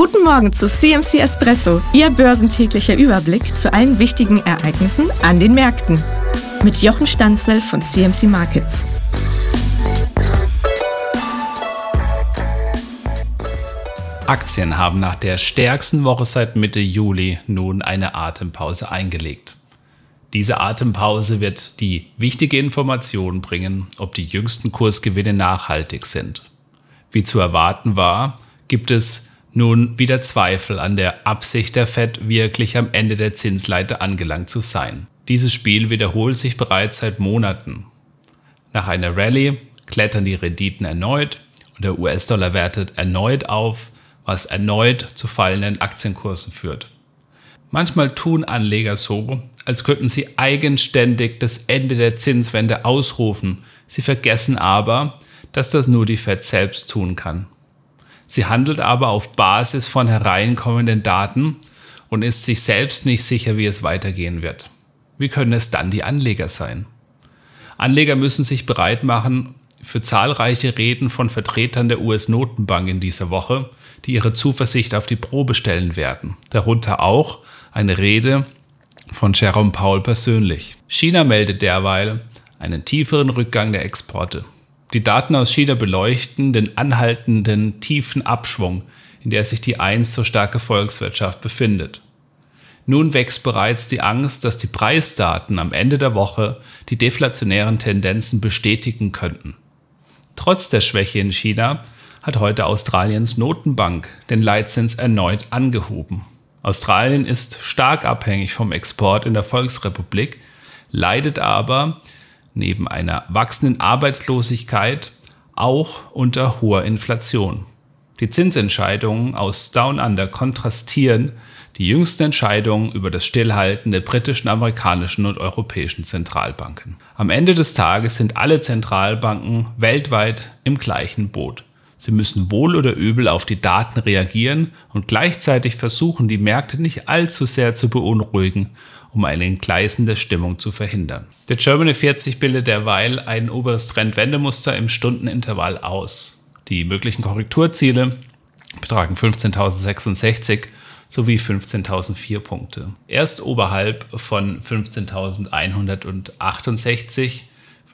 Guten Morgen zu CMC Espresso, Ihr börsentäglicher Überblick zu allen wichtigen Ereignissen an den Märkten. Mit Jochen Stanzel von CMC Markets. Aktien haben nach der stärksten Woche seit Mitte Juli nun eine Atempause eingelegt. Diese Atempause wird die wichtige Information bringen, ob die jüngsten Kursgewinne nachhaltig sind. Wie zu erwarten war, gibt es nun wieder Zweifel an der Absicht der Fed, wirklich am Ende der Zinsleiter angelangt zu sein. Dieses Spiel wiederholt sich bereits seit Monaten. Nach einer Rallye klettern die Renditen erneut und der US-Dollar wertet erneut auf, was erneut zu fallenden Aktienkursen führt. Manchmal tun Anleger so, als könnten sie eigenständig das Ende der Zinswende ausrufen. Sie vergessen aber, dass das nur die Fed selbst tun kann. Sie handelt aber auf Basis von hereinkommenden Daten und ist sich selbst nicht sicher, wie es weitergehen wird. Wie können es dann die Anleger sein? Anleger müssen sich bereit machen für zahlreiche Reden von Vertretern der US-Notenbank in dieser Woche, die ihre Zuversicht auf die Probe stellen werden. Darunter auch eine Rede von Jerome Powell persönlich. China meldet derweil einen tieferen Rückgang der Exporte. Die Daten aus China beleuchten den anhaltenden tiefen Abschwung, in der sich die einst so starke Volkswirtschaft befindet. Nun wächst bereits die Angst, dass die Preisdaten am Ende der Woche die deflationären Tendenzen bestätigen könnten. Trotz der Schwäche in China hat heute Australiens Notenbank den Leitzins erneut angehoben. Australien ist stark abhängig vom Export in der Volksrepublik, leidet aber neben einer wachsenden Arbeitslosigkeit auch unter hoher Inflation. Die Zinsentscheidungen aus Down Under kontrastieren die jüngsten Entscheidungen über das Stillhalten der britischen, amerikanischen und europäischen Zentralbanken. Am Ende des Tages sind alle Zentralbanken weltweit im gleichen Boot. Sie müssen wohl oder übel auf die Daten reagieren und gleichzeitig versuchen, die Märkte nicht allzu sehr zu beunruhigen um eine entgleisende Stimmung zu verhindern. Der Germany 40 bildet derweil ein oberes Trendwendemuster im Stundenintervall aus. Die möglichen Korrekturziele betragen 15.066 sowie 15.004 Punkte. Erst oberhalb von 15.168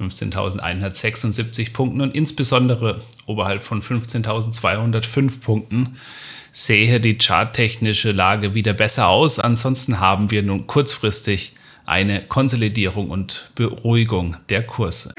15.176 Punkten und insbesondere oberhalb von 15.205 Punkten sehe die charttechnische Lage wieder besser aus. Ansonsten haben wir nun kurzfristig eine Konsolidierung und Beruhigung der Kurse.